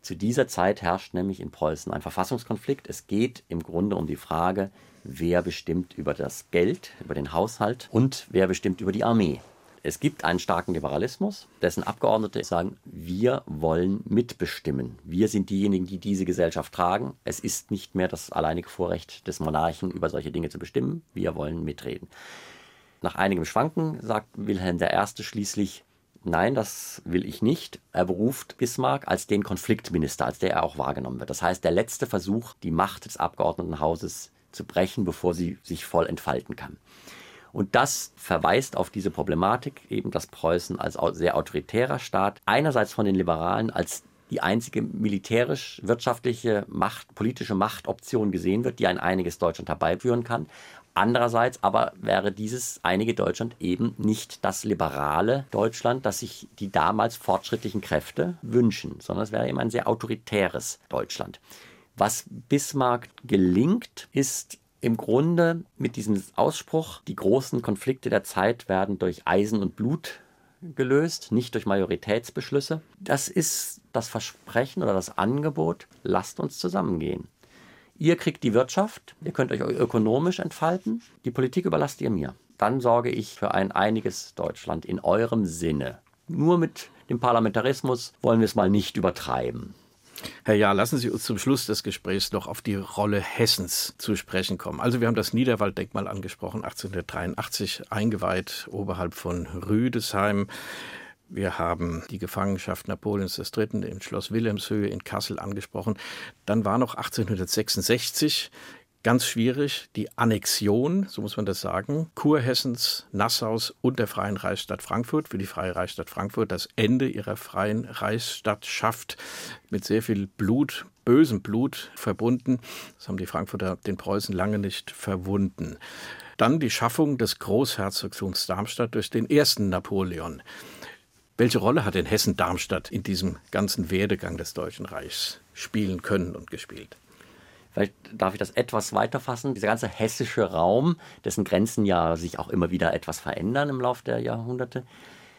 Speaker 3: Zu dieser Zeit herrscht nämlich in Preußen ein Verfassungskonflikt. Es geht im Grunde um die Frage, wer bestimmt über das Geld, über den Haushalt und wer bestimmt über die Armee. Es gibt einen starken Liberalismus, dessen Abgeordnete sagen, wir wollen mitbestimmen. Wir sind diejenigen, die diese Gesellschaft tragen. Es ist nicht mehr das alleinige Vorrecht des Monarchen, über solche Dinge zu bestimmen. Wir wollen mitreden. Nach einigem Schwanken sagt Wilhelm I. schließlich, nein, das will ich nicht. Er beruft Bismarck als den Konfliktminister, als der er auch wahrgenommen wird. Das heißt, der letzte Versuch, die Macht des Abgeordnetenhauses zu brechen, bevor sie sich voll entfalten kann. Und das verweist auf diese Problematik, eben dass Preußen als sehr autoritärer Staat einerseits von den Liberalen als die einzige militärisch-wirtschaftliche Macht, politische Machtoption gesehen wird, die ein einiges Deutschland herbeiführen kann. Andererseits aber wäre dieses einige Deutschland eben nicht das liberale Deutschland, das sich die damals fortschrittlichen Kräfte wünschen, sondern es wäre eben ein sehr autoritäres Deutschland. Was Bismarck gelingt, ist im Grunde mit diesem Ausspruch, die großen Konflikte der Zeit werden durch Eisen und Blut gelöst, nicht durch Majoritätsbeschlüsse. Das ist das Versprechen oder das Angebot, lasst uns zusammengehen. Ihr kriegt die Wirtschaft, ihr könnt euch ökonomisch entfalten, die Politik überlasst ihr mir. Dann sorge ich für ein einiges Deutschland in eurem Sinne. Nur mit dem Parlamentarismus wollen wir es mal nicht übertreiben.
Speaker 2: Herr Jahr, lassen Sie uns zum Schluss des Gesprächs noch auf die Rolle Hessens zu sprechen kommen. Also wir haben das Niederwalddenkmal angesprochen, 1883 eingeweiht oberhalb von Rüdesheim. Wir haben die Gefangenschaft Napoleons III. im Schloss Wilhelmshöhe in Kassel angesprochen. Dann war noch 1866 ganz schwierig die Annexion, so muss man das sagen, Kurhessens, Nassaus und der Freien Reichsstadt Frankfurt. Für die Freie Reichsstadt Frankfurt das Ende ihrer Freien Reichsstadt schafft mit sehr viel Blut, bösem Blut verbunden. Das haben die Frankfurter den Preußen lange nicht verwunden. Dann die Schaffung des Großherzogtums Darmstadt durch den ersten Napoleon. Welche Rolle hat denn Hessen-Darmstadt in diesem ganzen Werdegang des Deutschen Reichs spielen können und gespielt?
Speaker 3: Vielleicht darf ich das etwas weiter fassen. Dieser ganze hessische Raum, dessen Grenzen ja sich auch immer wieder etwas verändern im Laufe der Jahrhunderte,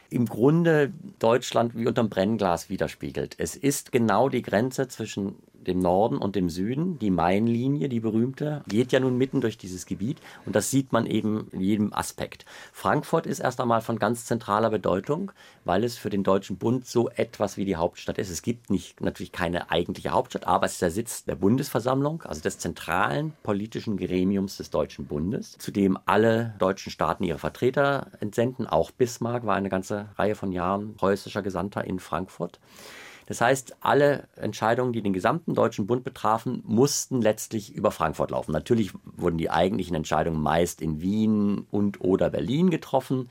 Speaker 3: im Grunde Deutschland wie unterm Brennglas widerspiegelt. Es ist genau die Grenze zwischen dem Norden und dem Süden. Die Mainlinie, die berühmte, geht ja nun mitten durch dieses Gebiet und das sieht man eben in jedem Aspekt. Frankfurt ist erst einmal von ganz zentraler Bedeutung, weil es für den Deutschen Bund so etwas wie die Hauptstadt ist. Es gibt nicht, natürlich keine eigentliche Hauptstadt, aber es ist der Sitz der Bundesversammlung, also des zentralen politischen Gremiums des Deutschen Bundes, zu dem alle deutschen Staaten ihre Vertreter entsenden. Auch Bismarck war eine ganze Reihe von Jahren preußischer Gesandter in Frankfurt. Das heißt, alle Entscheidungen, die den gesamten Deutschen Bund betrafen, mussten letztlich über Frankfurt laufen. Natürlich wurden die eigentlichen Entscheidungen meist in Wien und oder Berlin getroffen,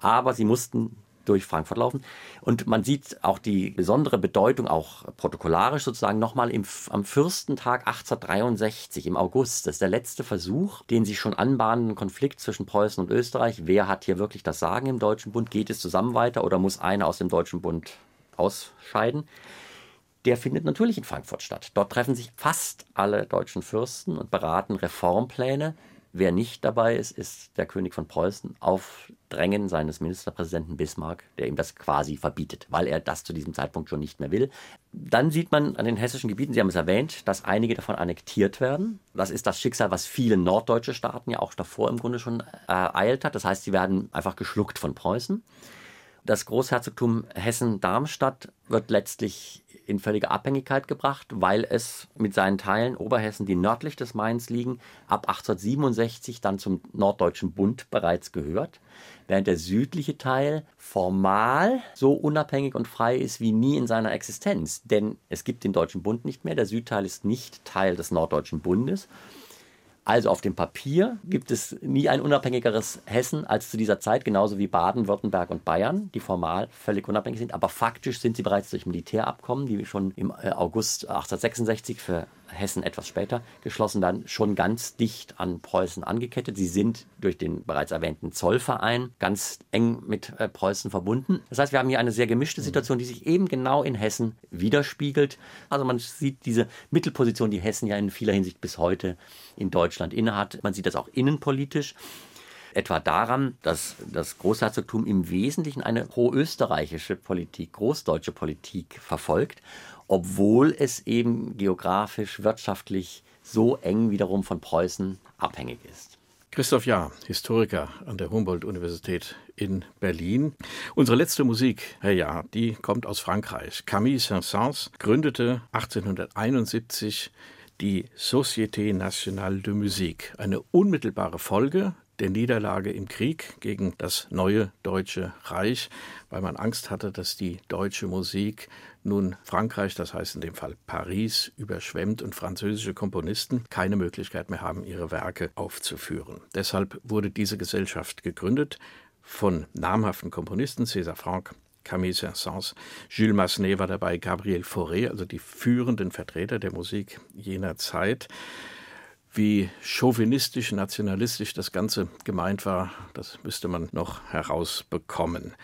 Speaker 3: aber sie mussten durch Frankfurt laufen. Und man sieht auch die besondere Bedeutung, auch protokollarisch sozusagen, nochmal am Fürstentag 1863 im August. Das ist der letzte Versuch, den sich schon anbahnenden Konflikt zwischen Preußen und Österreich. Wer hat hier wirklich das Sagen im Deutschen Bund? Geht es zusammen weiter oder muss einer aus dem Deutschen Bund ausscheiden, der findet natürlich in Frankfurt statt. Dort treffen sich fast alle deutschen Fürsten und beraten Reformpläne. Wer nicht dabei ist, ist der König von Preußen auf Drängen seines Ministerpräsidenten Bismarck, der ihm das quasi verbietet, weil er das zu diesem Zeitpunkt schon nicht mehr will. Dann sieht man an den hessischen Gebieten, Sie haben es erwähnt, dass einige davon annektiert werden. Das ist das Schicksal, was viele norddeutsche Staaten ja auch davor im Grunde schon ereilt hat. Das heißt, sie werden einfach geschluckt von Preußen. Das Großherzogtum Hessen-Darmstadt wird letztlich in völlige Abhängigkeit gebracht, weil es mit seinen Teilen Oberhessen, die nördlich des Mains liegen, ab 1867 dann zum Norddeutschen Bund bereits gehört, während der südliche Teil formal so unabhängig und frei ist wie nie in seiner Existenz. Denn es gibt den Deutschen Bund nicht mehr, der Südteil ist nicht Teil des Norddeutschen Bundes. Also auf dem Papier gibt es nie ein unabhängigeres Hessen als zu dieser Zeit, genauso wie Baden, Württemberg und Bayern, die formal völlig unabhängig sind. Aber faktisch sind sie bereits durch Militärabkommen, die schon im äh, August 1866 für Hessen etwas später geschlossen werden, schon ganz dicht an Preußen angekettet. Sie sind durch den bereits erwähnten Zollverein ganz eng mit äh, Preußen verbunden. Das heißt, wir haben hier eine sehr gemischte Situation, die sich eben genau in Hessen widerspiegelt. Also man sieht diese Mittelposition, die Hessen ja in vieler Hinsicht bis heute in Deutschland innehat. Man sieht das auch innenpolitisch etwa daran, dass das Großherzogtum im Wesentlichen eine pro-österreichische Politik, großdeutsche Politik verfolgt obwohl es eben geografisch, wirtschaftlich so eng wiederum von Preußen abhängig ist.
Speaker 2: Christoph Jahr, Historiker an der Humboldt-Universität in Berlin. Unsere letzte Musik, Herr Jahr, die kommt aus Frankreich. Camille Saint-Saëns gründete 1871 die Société Nationale de Musique, eine unmittelbare Folge der Niederlage im Krieg gegen das neue Deutsche Reich, weil man Angst hatte, dass die deutsche Musik nun Frankreich, das heißt in dem Fall Paris, überschwemmt und französische Komponisten keine Möglichkeit mehr haben, ihre Werke aufzuführen. Deshalb wurde diese Gesellschaft gegründet von namhaften Komponisten, César Franck, Camille Saint-Saëns, Jules Massenet war dabei, Gabriel Fauré, also die führenden Vertreter der Musik jener Zeit. Wie chauvinistisch, nationalistisch das Ganze gemeint war, das müsste man noch herausbekommen.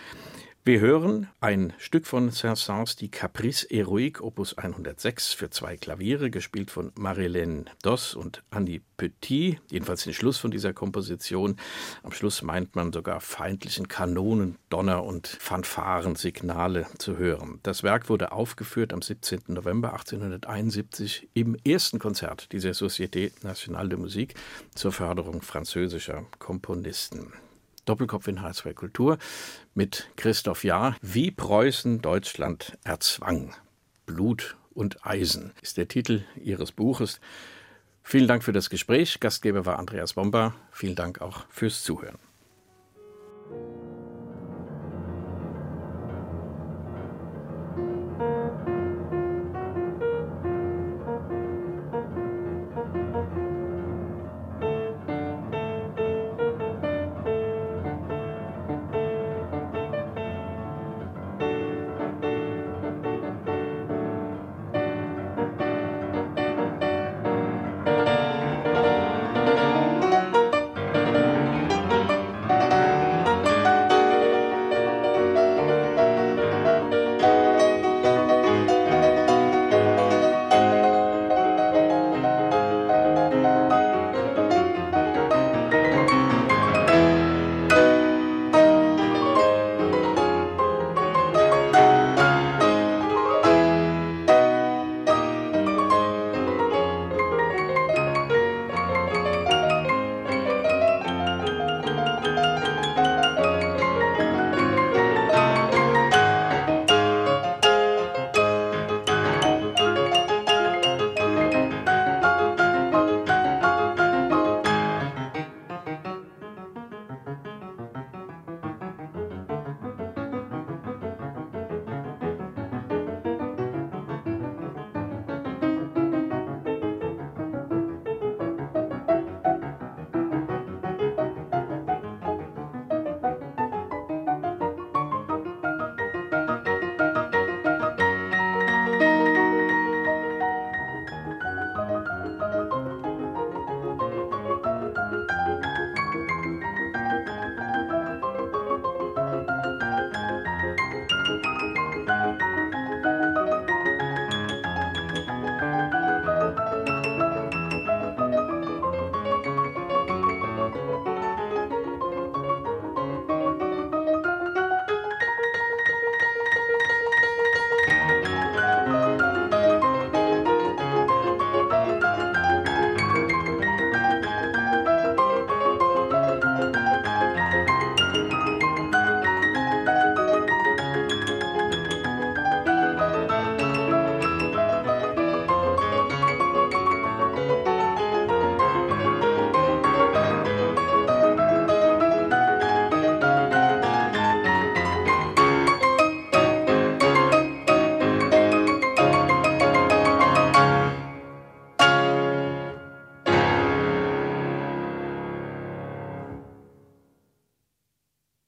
Speaker 2: Wir hören ein Stück von Saint-Saëns, die Caprice Héroïque, Opus 106 für zwei Klaviere, gespielt von Marilène Doss und Annie Petit. Jedenfalls den Schluss von dieser Komposition. Am Schluss meint man sogar feindlichen Kanonen, Donner und Fanfarensignale zu hören. Das Werk wurde aufgeführt am 17. November 1871 im ersten Konzert dieser Société Nationale de Musique zur Förderung französischer Komponisten. Doppelkopf in H2 Kultur mit Christoph Jahr. Wie Preußen Deutschland erzwang. Blut und Eisen ist der Titel Ihres Buches. Vielen Dank für das Gespräch. Gastgeber war Andreas Bomber. Vielen Dank auch fürs Zuhören.